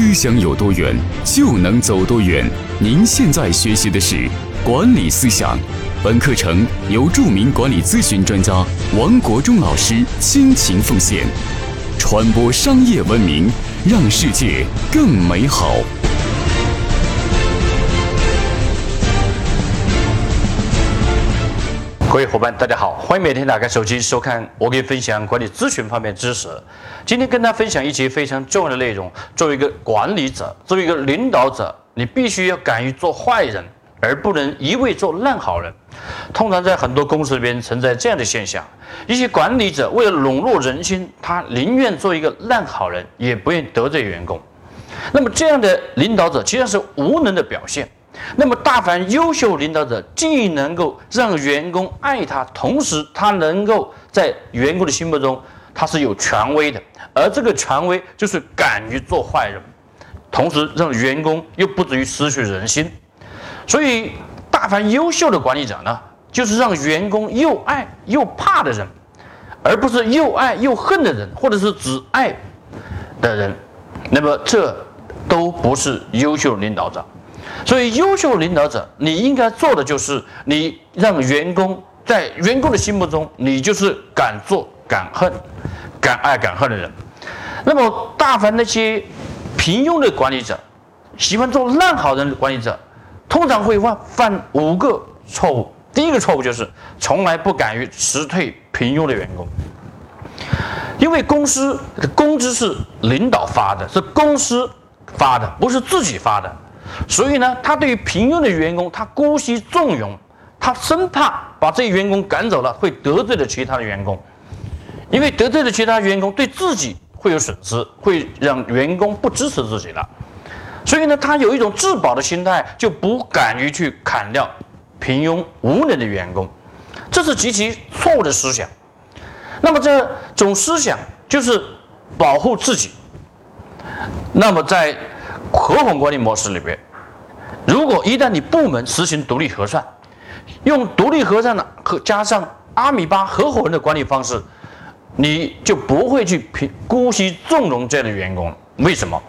思想有多远，就能走多远。您现在学习的是管理思想，本课程由著名管理咨询专家王国忠老师倾情奉献，传播商业文明，让世界更美好。各位伙伴，大家好，欢迎每天打开手机收看我给你分享管理咨询方面知识。今天跟大家分享一节非常重要的内容。作为一个管理者，作为一个领导者，你必须要敢于做坏人，而不能一味做烂好人。通常在很多公司里边存在这样的现象：一些管理者为了笼络人心，他宁愿做一个烂好人，也不愿得罪员工。那么这样的领导者，其实是无能的表现。那么，大凡优秀领导者，既能够让员工爱他，同时他能够在员工的心目中他是有权威的，而这个权威就是敢于做坏人，同时让员工又不至于失去人心。所以，大凡优秀的管理者呢，就是让员工又爱又怕的人，而不是又爱又恨的人，或者是只爱的人。那么，这都不是优秀领导者。所以，优秀领导者，你应该做的就是，你让员工在员工的心目中，你就是敢做敢恨、敢爱敢恨的人。那么，大凡那些平庸的管理者，喜欢做烂好人的管理者，通常会犯犯五个错误。第一个错误就是从来不敢于辞退平庸的员工，因为公司的工资是领导发的，是公司发的，不是自己发的。所以呢，他对于平庸的员工，他姑息纵容，他生怕把这些员工赶走了，会得罪了其他的员工，因为得罪了其他员工，对自己会有损失，会让员工不支持自己了。所以呢，他有一种自保的心态，就不敢于去砍掉平庸无能的员工，这是极其错误的思想。那么这种思想就是保护自己。那么在合伙管理模式里边，如果一旦你部门实行独立核算，用独立核算的和加上阿米巴合伙人的管理方式，你就不会去平姑息纵容这样的员工。为什么？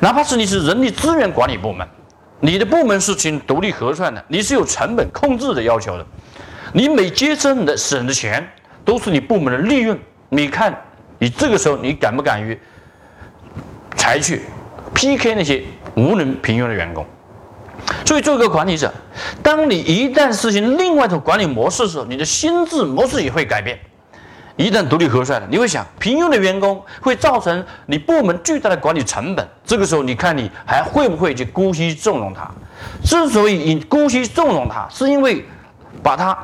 哪怕是你是人力资源管理部门，你的部门是行独立核算的，你是有成本控制的要求的。你每节省的省的钱都是你部门的利润。你看，你这个时候你敢不敢于采取？PK 那些无能平庸的员工，所以做一个管理者，当你一旦实行另外一种管理模式的时候，你的心智模式也会改变。一旦独立核算了，你会想，平庸的员工会造成你部门巨大的管理成本。这个时候，你看你还会不会去姑息纵容他？之所以你姑息纵容他，是因为把他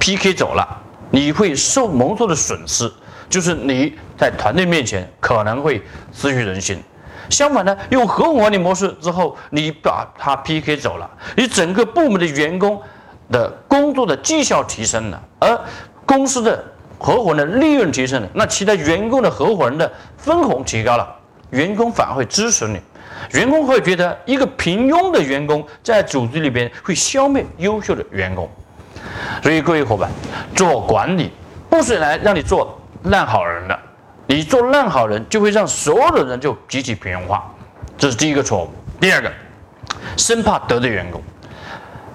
PK 走了，你会受蒙受的损失，就是你在团队面前可能会失去人心。相反呢，用合伙管理模式之后，你把他 PK 走了，你整个部门的员工的工作的绩效提升了，而公司的合伙人的利润提升了，那其他员工的合伙人的分红提高了，员工反而会支持你，员工会觉得一个平庸的员工在组织里边会消灭优秀的员工，所以各位伙伴，做管理不是来让你做烂好人的。你做烂好人，就会让所有的人就集体平庸化，这是第一个错误。第二个，生怕得罪员工，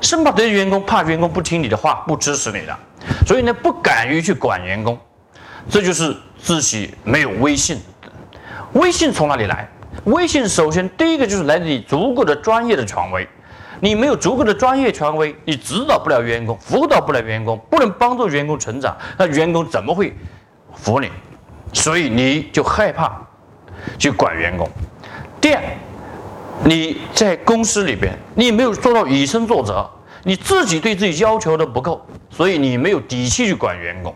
生怕得罪员工，怕员工不听你的话，不支持你的，所以呢，不敢于去管员工，这就是自己没有威信。威信从哪里来？威信首先第一个就是来自于足够的专业的权威。你没有足够的专业权威，你指导不了员工，辅导不了员工，不能帮助员工成长，那员工怎么会服你？所以你就害怕去管员工。第二，你在公司里边，你没有做到以身作则，你自己对自己要求的不够，所以你没有底气去管员工。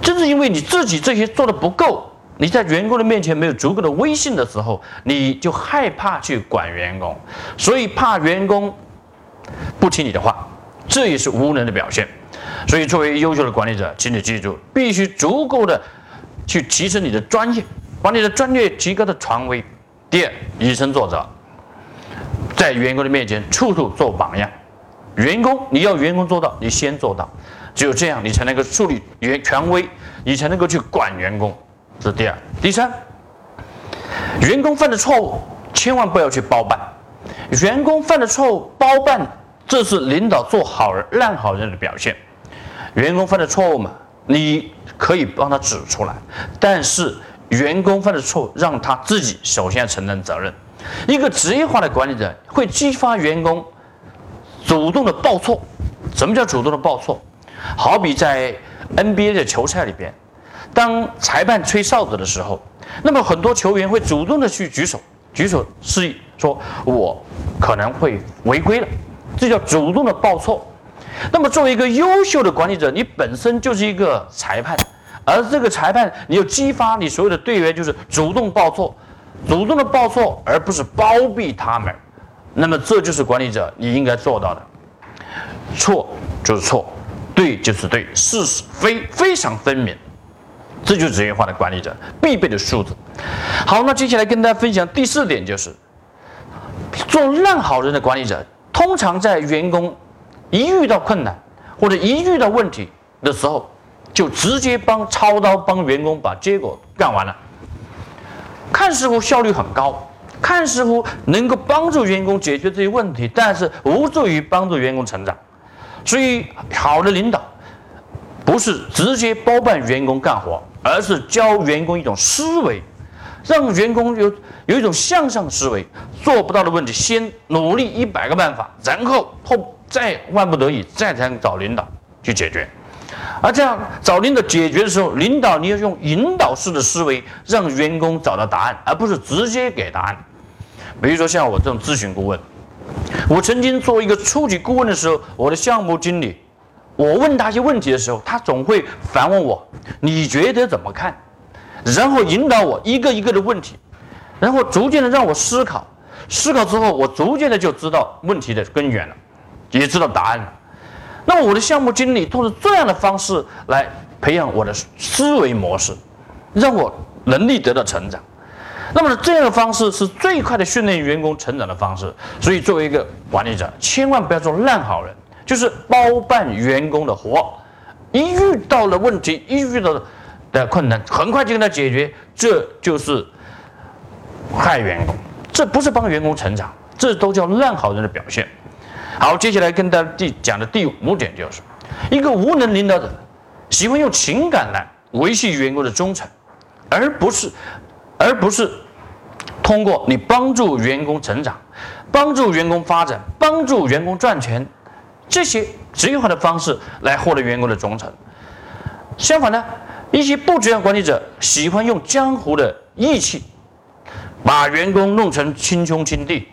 正是因为你自己这些做的不够，你在员工的面前没有足够的威信的时候，你就害怕去管员工，所以怕员工不听你的话，这也是无能的表现。所以，作为优秀的管理者，请你记住，必须足够的。去提升你的专业，把你的专业提高的权威。第二，以身作则，在员工的面前处处做榜样。员工，你要员工做到，你先做到，只有这样，你才能够树立员权威，你才能够去管员工。这是第二。第三，员工犯的错误千万不要去包办，员工犯的错误包办，这是领导做好人烂好人的表现。员工犯的错误嘛，你可以帮他指出来，但是员工犯的错让他自己首先承担责任。一个职业化的管理者会激发员工主动的报错。什么叫主动的报错？好比在 NBA 的球赛里边，当裁判吹哨子的时候，那么很多球员会主动的去举手，举手示意说我可能会违规了，这叫主动的报错。那么作为一个优秀的管理者，你本身就是一个裁判，而这个裁判你要激发你所有的队员，就是主动报错，主动的报错，而不是包庇他们。那么这就是管理者你应该做到的。错就是错，对就是对，是非非常分明，这就是职业化的管理者必备的素质。好，那接下来跟大家分享第四点，就是做烂好人的管理者，通常在员工一遇到困难或者一遇到问题的时候，就直接帮操刀帮员工把结果干完了，看似乎效率很高。看似乎能够帮助员工解决这些问题，但是无助于帮助员工成长。所以，好的领导不是直接包办员工干活，而是教员工一种思维，让员工有有一种向上思维。做不到的问题，先努力一百个办法，然后后再万不得已再才找领导去解决。而这样找领导解决的时候，领导你要用引导式的思维，让员工找到答案，而不是直接给答案。比如说像我这种咨询顾问，我曾经做一个初级顾问的时候，我的项目经理，我问他一些问题的时候，他总会反问我：“你觉得怎么看？”然后引导我一个一个的问题，然后逐渐的让我思考，思考之后，我逐渐的就知道问题的根源了，也知道答案了。那么我的项目经理通过这样的方式来培养我的思维模式，让我能力得到成长。那么这样的方式是最快的训练员工成长的方式，所以作为一个管理者，千万不要做烂好人，就是包办员工的活，一遇到了问题，一遇到的困难，很快就跟他解决，这就是害员工，这不是帮员工成长，这都叫烂好人的表现。好，接下来跟大家第讲的第五点就是，一个无能领导者喜欢用情感来维系员工的忠诚，而不是。而不是通过你帮助员工成长、帮助员工发展、帮助员工赚钱这些职业化的方式来获得员工的忠诚。相反呢，一些不职业管理者喜欢用江湖的义气，把员工弄成亲兄亲弟。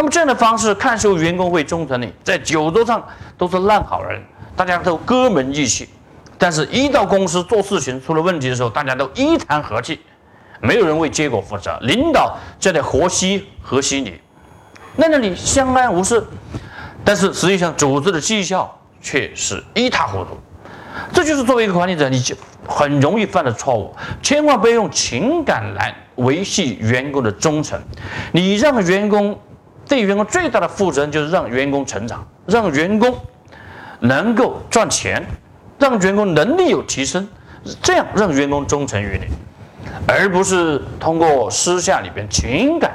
那么这样的方式，看似员工会忠诚你，在酒桌上都是烂好人，大家都哥们义气，但是一到公司做事情出了问题的时候，大家都一谈和气。没有人为结果负责，领导就在和稀和稀泥，那那你相安无事，但是实际上组织的绩效却是一塌糊涂。这就是作为一个管理者，你就很容易犯的错误。千万不要用情感来维系员工的忠诚。你让员工对员工最大的负责任就是让员工成长，让员工能够赚钱，让员工能力有提升，这样让员工忠诚于你。而不是通过私下里边情感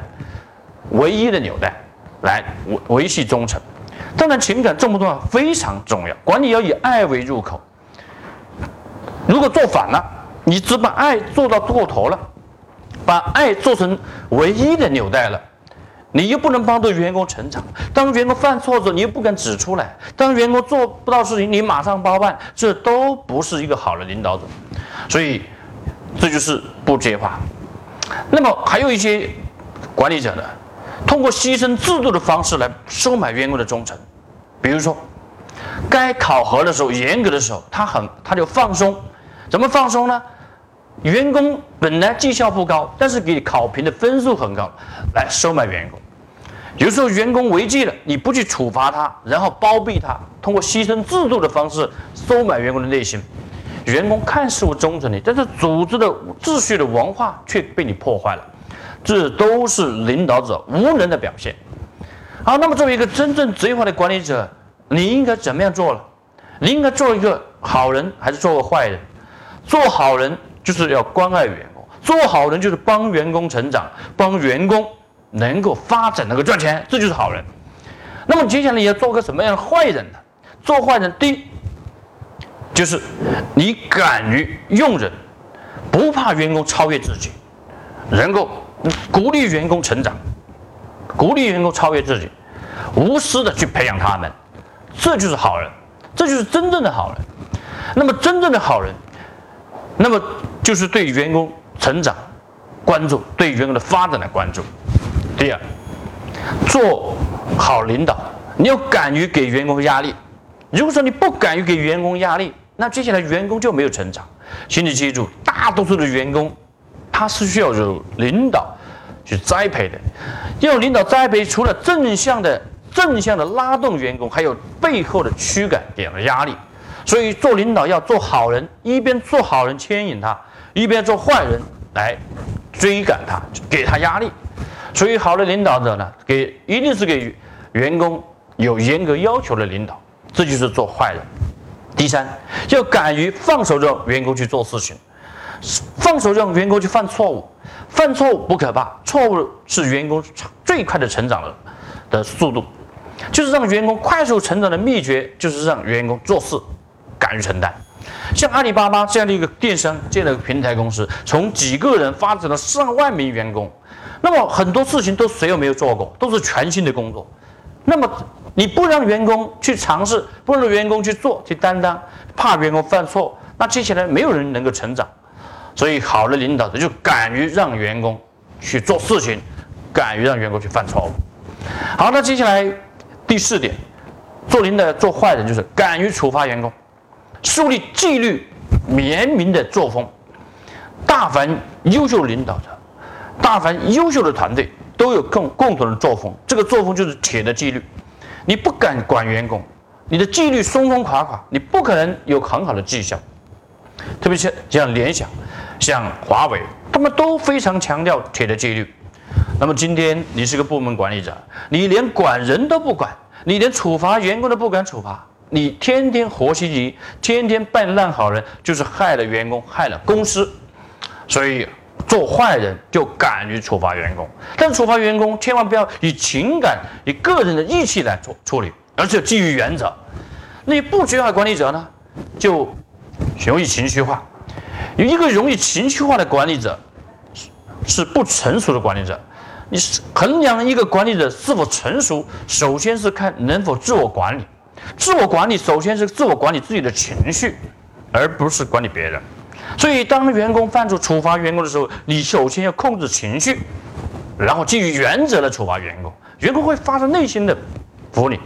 唯一的纽带来维维系忠诚。当然，情感重不重要？非常重要。管理要以爱为入口。如果做反了，你只把爱做到过头了，把爱做成唯一的纽带了，你又不能帮助员工成长。当员工犯错的时候，你又不敢指出来；当员工做不到事情，你马上包办，这都不是一个好的领导者。所以。这就是不接话。那么还有一些管理者呢，通过牺牲制度的方式来收买员工的忠诚。比如说，该考核的时候严格的时候，他很他就放松。怎么放松呢？员工本来绩效不高，但是给考评的分数很高，来收买员工。有时候员工违纪了，你不去处罚他，然后包庇他，通过牺牲制度的方式收买员工的内心。员工看似忠诚你，但是组织的秩序的文化却被你破坏了，这都是领导者无能的表现。好，那么作为一个真正职业化的管理者，你应该怎么样做了？你应该做一个好人，还是做个坏人？做好人就是要关爱员工，做好人就是帮员工成长，帮员工能够发展，能够赚钱，这就是好人。那么接下来你要做个什么样的坏人呢？做坏人，第一就是你敢于用人，不怕员工超越自己，能够鼓励员工成长，鼓励员工超越自己，无私的去培养他们，这就是好人，这就是真正的好人。那么真正的好人，那么就是对员工成长关注，对员工的发展的关注。第二，做好领导，你要敢于给员工压力。如果说你不敢于给员工压力，那接下来员工就没有成长。请你记住，大多数的员工，他是需要有领导去栽培的。要领导栽培，除了正向的正向的拉动员工，还有背后的驱赶给的压力。所以做领导要做好人，一边做好人牵引他，一边做坏人来追赶他，给他压力。所以好的领导者呢，给一定是给员工有严格要求的领导，这就是做坏人。第三，要敢于放手让员工去做事情，放手让员工去犯错误，犯错误不可怕，错误是员工最快的成长的的速度，就是让员工快速成长的秘诀，就是让员工做事。敢于承担，像阿里巴巴这样的一个电商这样的平台公司，从几个人发展到上万名员工，那么很多事情都谁又没有做过，都是全新的工作。那么你不让员工去尝试，不让员工去做去担当，怕员工犯错，那接下来没有人能够成长。所以好的领导者就敢于让员工去做事情，敢于让员工去犯错误。好，那接下来第四点，做领导做坏人就是敢于处罚员工。树立纪律严明的作风，大凡优秀领导者，大凡优秀的团队都有共共同的作风，这个作风就是铁的纪律。你不敢管员工，你的纪律松松垮垮，你不可能有很好的绩效。特别是像联想、像华为，他们都非常强调铁的纪律。那么今天你是个部门管理者，你连管人都不管，你连处罚员工都不敢处罚。你天天活稀泥，天天扮烂好人，就是害了员工，害了公司。所以做坏人就敢于处罚员工，但处罚员工千万不要以情感、以个人的义气来处处理，而是基于原则。那不学好管理者呢，就容易情绪化。有一个容易情绪化的管理者，是不成熟的管理者。你是衡量一个管理者是否成熟，首先是看能否自我管理。自我管理首先是自我管理自己的情绪，而不是管理别人。所以，当员工犯错处罚员工的时候，你首先要控制情绪，然后基于原则来处罚员工。员工会发自内心的服你。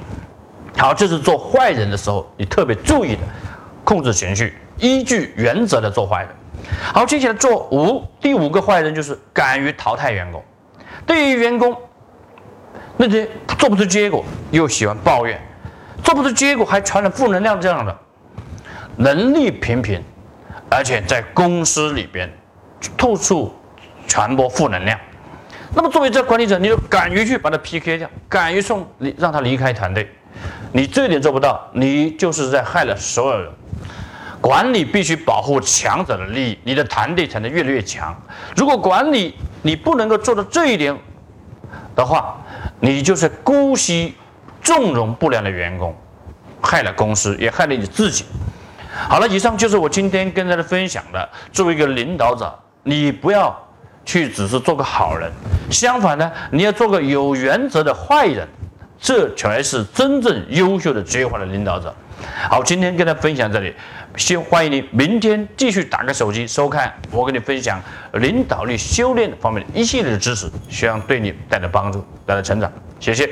好，这是做坏人的时候你特别注意的，控制情绪，依据原则的做坏人。好，接下来做五第五个坏人就是敢于淘汰员工。对于员工那些做不出结果又喜欢抱怨。做不出结果还传染负能量，这样的能力平平，而且在公司里边透出传播负能量。那么作为这管理者，你就敢于去把他 PK 掉，敢于送离让他离开团队。你这一点做不到，你就是在害了所有人。管理必须保护强者的利益，你的团队才能越来越强。如果管理你不能够做到这一点的话，你就是姑息。纵容不良的员工，害了公司，也害了你自己。好了，以上就是我今天跟大家分享的。作为一个领导者，你不要去只是做个好人，相反呢，你要做个有原则的坏人，这才是真正优秀的职业化的领导者。好，今天跟大家分享这里，先欢迎你明天继续打开手机收看我跟你分享领导力修炼方面的一系列的知识，希望对你带来帮助，带来成长。谢谢。